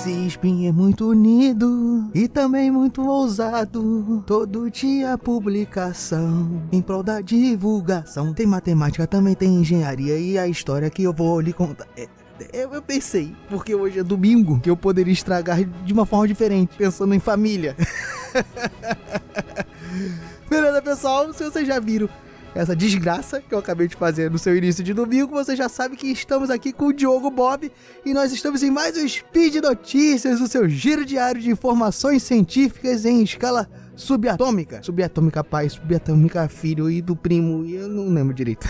Esse spin é muito unido e também muito ousado. Todo dia publicação em prol da divulgação. Tem matemática, também tem engenharia e a história que eu vou lhe contar. É, eu, eu pensei, porque hoje é domingo, que eu poderia estragar de uma forma diferente, pensando em família. Beleza, pessoal? Se vocês já viram essa desgraça que eu acabei de fazer no seu início de domingo, você já sabe que estamos aqui com o Diogo Bob e nós estamos em mais um Speed Notícias, o seu giro diário de informações científicas em escala subatômica. Subatômica pai, subatômica filho e do primo, e eu não lembro direito.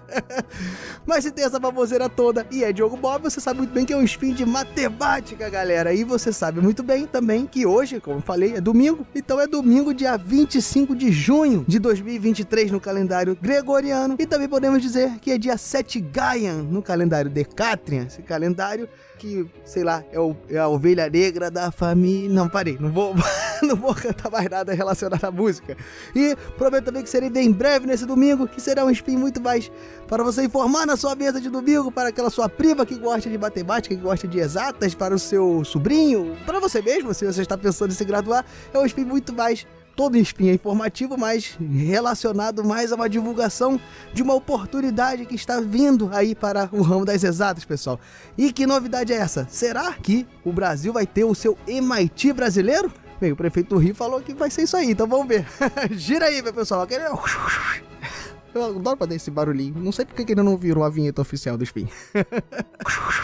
Mas se tem essa baboseira toda e é Diogo Bob, você sabe muito bem que é um spin de matemática, galera. E você sabe muito bem também que hoje, como eu falei, é domingo. Então é domingo, dia 25 de junho de 2023 no calendário gregoriano. E também podemos dizer que é dia 7 Gaian no calendário Decatrian. Esse calendário que, sei lá, é, o, é a ovelha negra da família. Não, parei, não vou, não vou cantar mais nada relacionado à música. E prometo também que serei bem breve nesse domingo, que será um spin muito mais para você informar na sua mesa de domingo, para aquela sua prima que gosta de matemática, que gosta de exatas, para o seu sobrinho, para você mesmo, se você está pensando em se graduar, é um spin muito mais todo espinha informativo, mas relacionado mais a uma divulgação de uma oportunidade que está vindo aí para o ramo das exatas, pessoal. E que novidade é essa? Será que o Brasil vai ter o seu MIT brasileiro? Bem, o prefeito do Rio falou que vai ser isso aí, então vamos ver. Gira aí, meu pessoal. Aquele... Eu adoro fazer esse barulhinho. Não sei porque que ele não virou a vinheta oficial do Spin.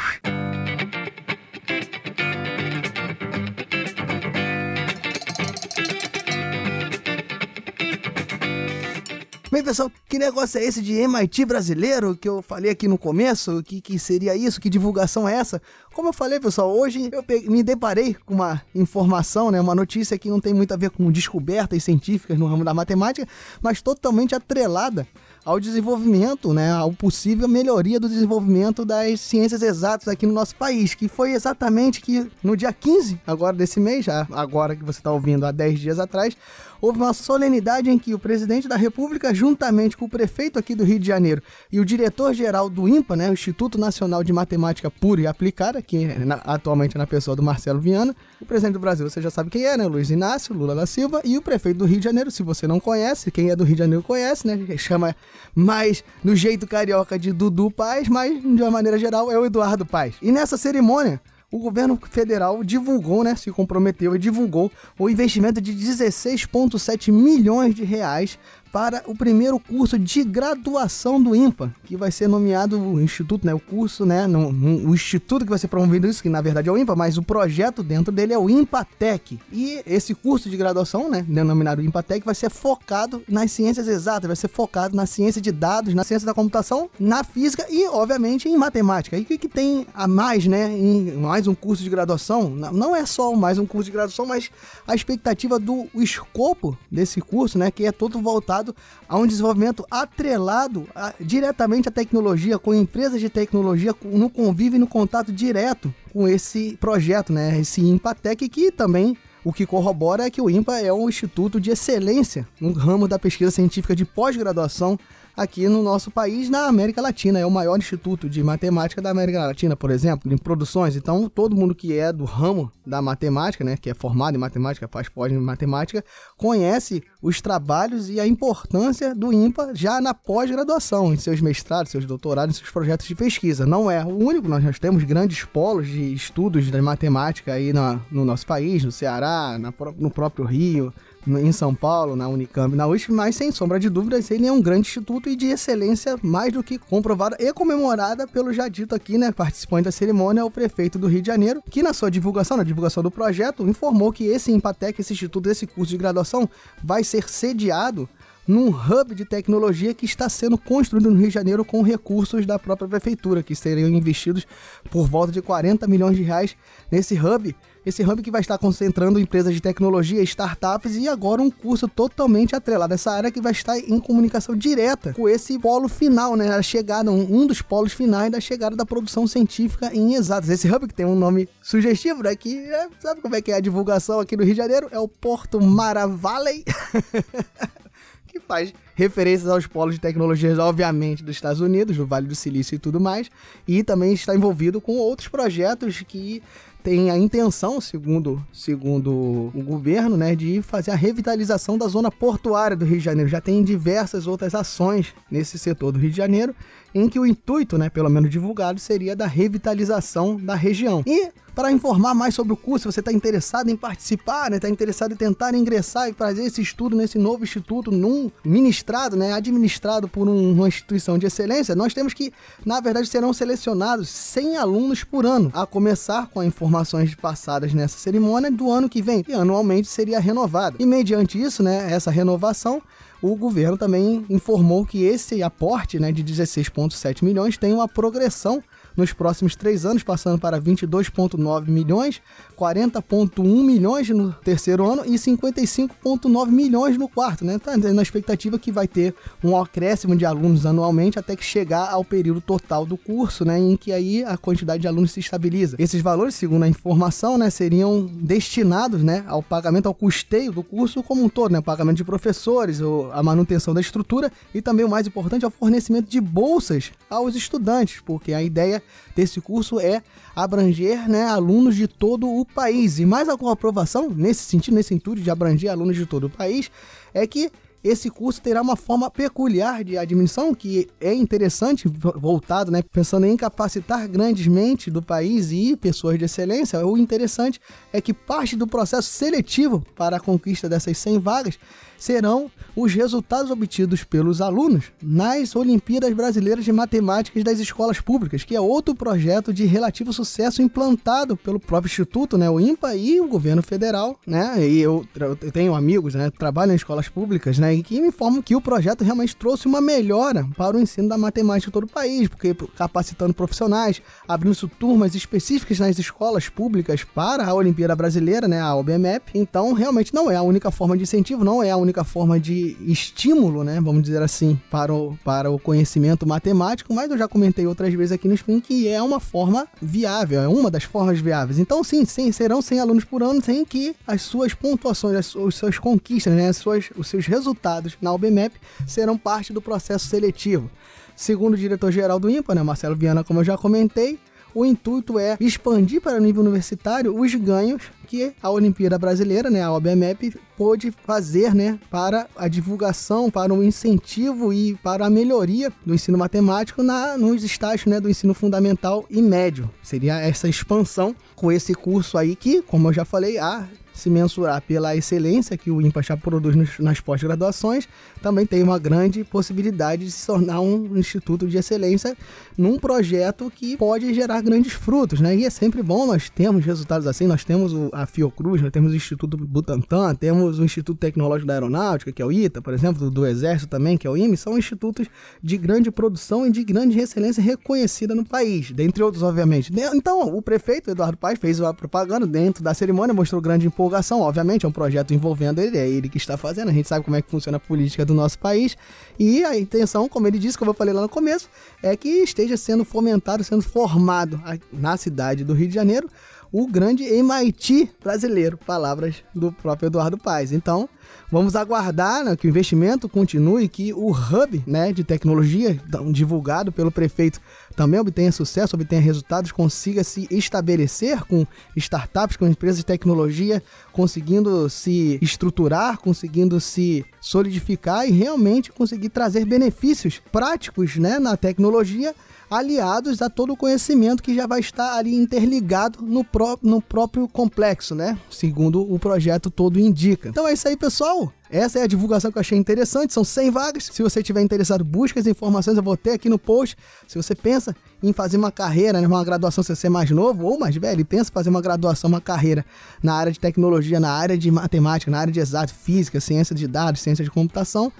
Bem, pessoal, que negócio é esse de MIT brasileiro que eu falei aqui no começo? Que, que seria isso? Que divulgação é essa? Como eu falei, pessoal, hoje eu me deparei com uma informação, né, uma notícia que não tem muito a ver com descobertas científicas no ramo da matemática, mas totalmente atrelada ao desenvolvimento, né, ao possível melhoria do desenvolvimento das ciências exatas aqui no nosso país, que foi exatamente que no dia 15 agora desse mês, agora que você está ouvindo há 10 dias atrás, houve uma solenidade em que o presidente da República, juntamente com o prefeito aqui do Rio de Janeiro e o diretor-geral do INPA, né, o Instituto Nacional de Matemática Pura e Aplicada, que é na, atualmente é na pessoa do Marcelo Viana, o presidente do Brasil, você já sabe quem é, né, Luiz Inácio Lula da Silva, e o prefeito do Rio de Janeiro, se você não conhece, quem é do Rio de Janeiro conhece, né, chama mais no jeito carioca de Dudu Paz, mas de uma maneira geral é o Eduardo Paz. E nessa cerimônia, o governo federal divulgou, né, se comprometeu e divulgou o investimento de 16,7 milhões de reais para o primeiro curso de graduação do IMPA, que vai ser nomeado o instituto, né, o curso, né, no, no, o instituto que vai ser promovido isso, que na verdade é o IMPA, mas o projeto dentro dele é o IMPATEC. E esse curso de graduação, né, denominado IMPATEC, vai ser focado nas ciências exatas, vai ser focado na ciência de dados, na ciência da computação, na física e, obviamente, em matemática. E o que, que tem a mais, né, em mais um curso de graduação? Não é só mais um curso de graduação, mas a expectativa do escopo desse curso, né, que é todo voltado a um desenvolvimento atrelado a, diretamente à tecnologia, com empresas de tecnologia no convívio e no contato direto com esse projeto, né? Esse Impatec que também o que corrobora é que o IMPA é um instituto de excelência no ramo da pesquisa científica de pós-graduação aqui no nosso país, na América Latina. É o maior instituto de matemática da América Latina, por exemplo, em produções. Então, todo mundo que é do ramo da matemática, né, que é formado em matemática, faz pós em matemática, conhece os trabalhos e a importância do IMPA já na pós-graduação, em seus mestrados, seus doutorados, em seus projetos de pesquisa. Não é o único, nós temos grandes polos de estudos de matemática aí na, no nosso país, no Ceará, na, no próprio Rio, em São Paulo, na Unicamp, na USP, mas sem sombra de dúvidas, ele é um grande instituto e de excelência mais do que comprovada e comemorada pelo já dito aqui, né, participante da cerimônia, o prefeito do Rio de Janeiro, que na sua divulgação, na divulgação do projeto, informou que esse Empatec, esse instituto, esse curso de graduação, vai ser sediado num hub de tecnologia que está sendo construído no Rio de Janeiro com recursos da própria prefeitura, que seriam investidos por volta de 40 milhões de reais nesse hub. Esse hub que vai estar concentrando empresas de tecnologia, startups e agora um curso totalmente atrelado a essa área que vai estar em comunicação direta com esse polo final, né? A chegada, um, dos polos finais da chegada da produção científica em exatos. Esse hub que tem um nome sugestivo, né? Que é, sabe como é que é a divulgação aqui no Rio de Janeiro? É o Porto Mara Valley. que faz referências aos polos de tecnologias, obviamente, dos Estados Unidos, do Vale do Silício e tudo mais, e também está envolvido com outros projetos que tem a intenção, segundo, segundo o governo, né, de fazer a revitalização da zona portuária do Rio de Janeiro. Já tem diversas outras ações nesse setor do Rio de Janeiro, em que o intuito, né, pelo menos divulgado, seria da revitalização da região. E para informar mais sobre o curso, se você está interessado em participar, está né, tá interessado em tentar ingressar e fazer esse estudo nesse novo instituto, num ministrado, né, administrado por um, uma instituição de excelência, nós temos que, na verdade, serão selecionados 100 alunos por ano, a começar com as informações passadas nessa cerimônia do ano que vem, e anualmente seria renovada. E mediante isso, né, essa renovação, o governo também informou que esse aporte né, de 16,7 milhões tem uma progressão nos próximos três anos, passando para 22,9 milhões, 40,1 milhões no terceiro ano e 55,9 milhões no quarto, né? Tá na expectativa que vai ter um acréscimo de alunos anualmente até que chegar ao período total do curso, né? Em que aí a quantidade de alunos se estabiliza. Esses valores, segundo a informação, né, seriam destinados, né, ao pagamento, ao custeio do curso como um todo, né? O pagamento de professores, a manutenção da estrutura e também o mais importante, ao fornecimento de bolsas aos estudantes, porque a ideia desse curso é abranger né, alunos de todo o país. E mais a aprovação, nesse sentido, nesse intuito de abranger alunos de todo o país, é que esse curso terá uma forma peculiar de admissão que é interessante, voltado, né, pensando em capacitar grandes mentes do país e pessoas de excelência. O interessante é que parte do processo seletivo para a conquista dessas 100 vagas serão os resultados obtidos pelos alunos nas Olimpíadas Brasileiras de Matemáticas das Escolas Públicas, que é outro projeto de relativo sucesso implantado pelo próprio Instituto, né, o IMPA e o governo federal, né? E eu, eu tenho amigos, né, trabalham em escolas públicas, né, e que me informam que o projeto realmente trouxe uma melhora para o ensino da matemática em todo o país, porque capacitando profissionais, abrindo turmas específicas nas escolas públicas para a Olimpíada Brasileira, né, a OBMEP. Então, realmente não é a única forma de incentivo, não é a única forma de estímulo, né, vamos dizer assim, para o, para o conhecimento matemático, mas eu já comentei outras vezes aqui no Spin que é uma forma viável, é uma das formas viáveis. Então, sim, sim serão 100 alunos por ano, sem que as suas pontuações, as, as suas conquistas, né, as suas, os seus resultados na UBMEP serão parte do processo seletivo. Segundo o diretor-geral do IMPA, né, Marcelo Viana, como eu já comentei, o intuito é expandir para o nível universitário os ganhos que a Olimpíada Brasileira, né, a OBMEP, pôde fazer né, para a divulgação, para o incentivo e para a melhoria do ensino matemático na, nos estágios né, do ensino fundamental e médio. Seria essa expansão com esse curso aí que, como eu já falei, há se mensurar pela excelência que o IMPA produz nas pós-graduações, também tem uma grande possibilidade de se tornar um instituto de excelência num projeto que pode gerar grandes frutos, né? E é sempre bom nós temos resultados assim, nós temos a Fiocruz, nós temos o Instituto Butantan, temos o Instituto Tecnológico da Aeronáutica, que é o ITA, por exemplo, do, Exército também, que é o IME, são institutos de grande produção e de grande excelência reconhecida no país, dentre outros, obviamente. Então, o prefeito Eduardo Paes fez a propaganda dentro da cerimônia, mostrou grande empolgação, obviamente, é um projeto envolvendo ele, é ele que está fazendo, a gente sabe como é que funciona a política do nosso país, e a intenção, como ele disse, como eu falei lá no começo, é que esteja sendo fomentado, sendo formado na cidade do Rio de Janeiro o grande MIT brasileiro, palavras do próprio Eduardo Paes. Então, vamos aguardar né, que o investimento continue, que o hub né, de tecnologia divulgado pelo prefeito também obtenha sucesso, obtenha resultados, consiga se estabelecer com startups, com empresas de tecnologia, conseguindo se estruturar, conseguindo se solidificar e realmente conseguir trazer benefícios práticos né, na tecnologia aliados a todo o conhecimento que já vai estar ali interligado no, pró no próprio complexo, né? Segundo o projeto todo indica. Então é isso aí, pessoal. Essa é a divulgação que eu achei interessante. São 100 vagas. Se você tiver interessado, busque as informações. Eu vou ter aqui no post. Se você pensa em fazer uma carreira, né, uma graduação, se você é mais novo ou mais velho, e pensa em fazer uma graduação, uma carreira na área de tecnologia, na área de matemática, na área de exato, física, ciência de dados, ciência de computação,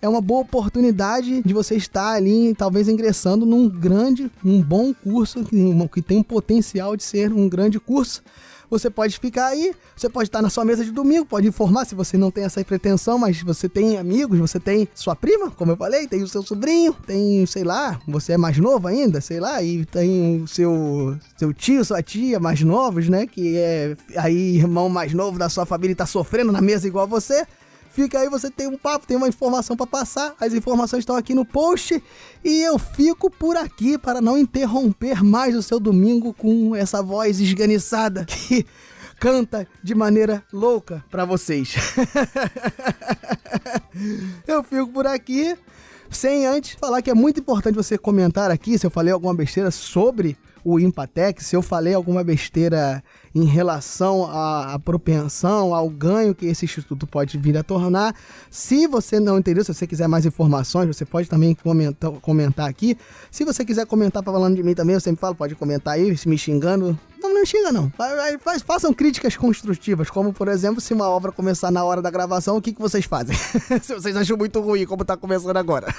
é uma boa oportunidade de você estar ali, talvez ingressando num grande, um bom curso que tem um potencial de ser um grande curso. Você pode ficar aí, você pode estar na sua mesa de domingo, pode informar se você não tem essa pretensão, mas você tem amigos, você tem sua prima, como eu falei, tem o seu sobrinho, tem, sei lá, você é mais novo ainda, sei lá, e tem o seu, seu tio, sua tia mais novos, né? Que é aí irmão mais novo da sua família e tá sofrendo na mesa igual você Fica aí, você tem um papo, tem uma informação para passar. As informações estão aqui no post e eu fico por aqui para não interromper mais o seu domingo com essa voz esganiçada que canta de maneira louca para vocês. eu fico por aqui. Sem antes falar que é muito importante você comentar aqui se eu falei alguma besteira sobre o Impatec, se eu falei alguma besteira em relação à, à, propensão, ao ganho que esse instituto pode vir a tornar. Se você não entendeu, se você quiser mais informações, você pode também comentar, comentar aqui. Se você quiser comentar falando de mim também, eu sempre falo, pode comentar aí, me xingando. Não, não xinga não. Faz, façam críticas construtivas, como por exemplo, se uma obra começar na hora da gravação, o que, que vocês fazem? se vocês acham muito ruim, como tá começando agora.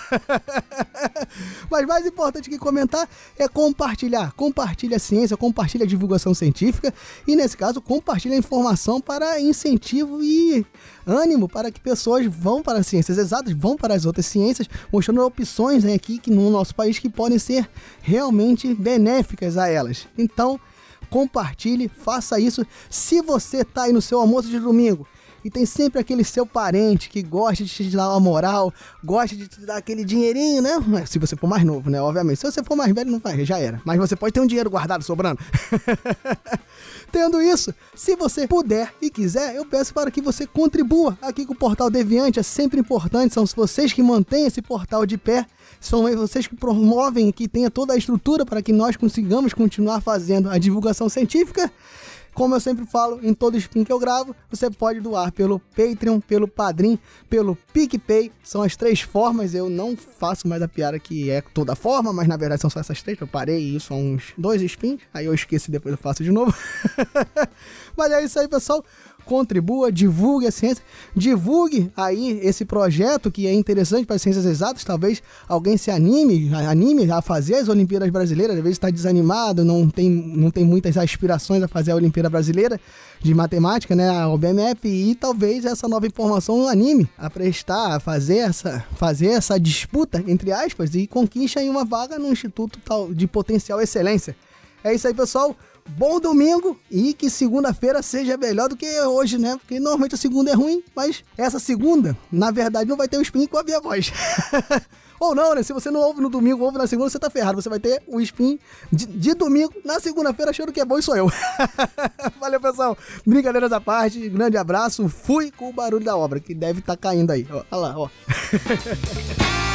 Mas mais importante que comentar é compartilhar. Compartilha a ciência, compartilha a divulgação científica e, nesse caso, compartilha a informação para incentivo e ânimo para que pessoas vão para as ciências exatas, vão para as outras ciências, mostrando opções né, aqui que no nosso país que podem ser realmente benéficas a elas. Então, compartilhe, faça isso. Se você está aí no seu almoço de domingo e tem sempre aquele seu parente que gosta de te dar uma moral, gosta de te dar aquele dinheirinho, né? Se você for mais novo, né? Obviamente. Se você for mais velho, não vai, já era. Mas você pode ter um dinheiro guardado sobrando. Tendo isso, se você puder e quiser, eu peço para que você contribua aqui com o Portal Deviante. É sempre importante, são vocês que mantêm esse portal de pé. São vocês que promovem que tenha toda a estrutura para que nós consigamos continuar fazendo a divulgação científica. Como eu sempre falo em todo spin que eu gravo, você pode doar pelo Patreon, pelo Padrim, pelo PicPay. São as três formas. Eu não faço mais a piada que é toda forma, mas na verdade são só essas três. Eu parei isso há uns dois spins. Aí eu esqueço e depois eu faço de novo. mas é isso aí, pessoal contribua, divulgue a ciência, divulgue aí esse projeto que é interessante para as ciências exatas. Talvez alguém se anime, anime a fazer as Olimpíadas Brasileiras. Às vezes está desanimado, não tem, não tem muitas aspirações a fazer a Olimpíada Brasileira de Matemática, né, a OBMF, e talvez essa nova informação anime a prestar, a fazer essa, fazer essa disputa, entre aspas, e conquiste aí uma vaga no Instituto de Potencial Excelência. É isso aí, pessoal bom domingo e que segunda-feira seja melhor do que hoje, né? Porque normalmente a segunda é ruim, mas essa segunda, na verdade, não vai ter o spin com a minha voz. Ou não, né? Se você não ouve no domingo, ouve na segunda, você tá ferrado. Você vai ter o spin de, de domingo na segunda-feira achando que é bom e sou eu. Valeu, pessoal. Brincadeiras à parte, grande abraço. Fui com o barulho da obra, que deve estar tá caindo aí. Olha lá, ó.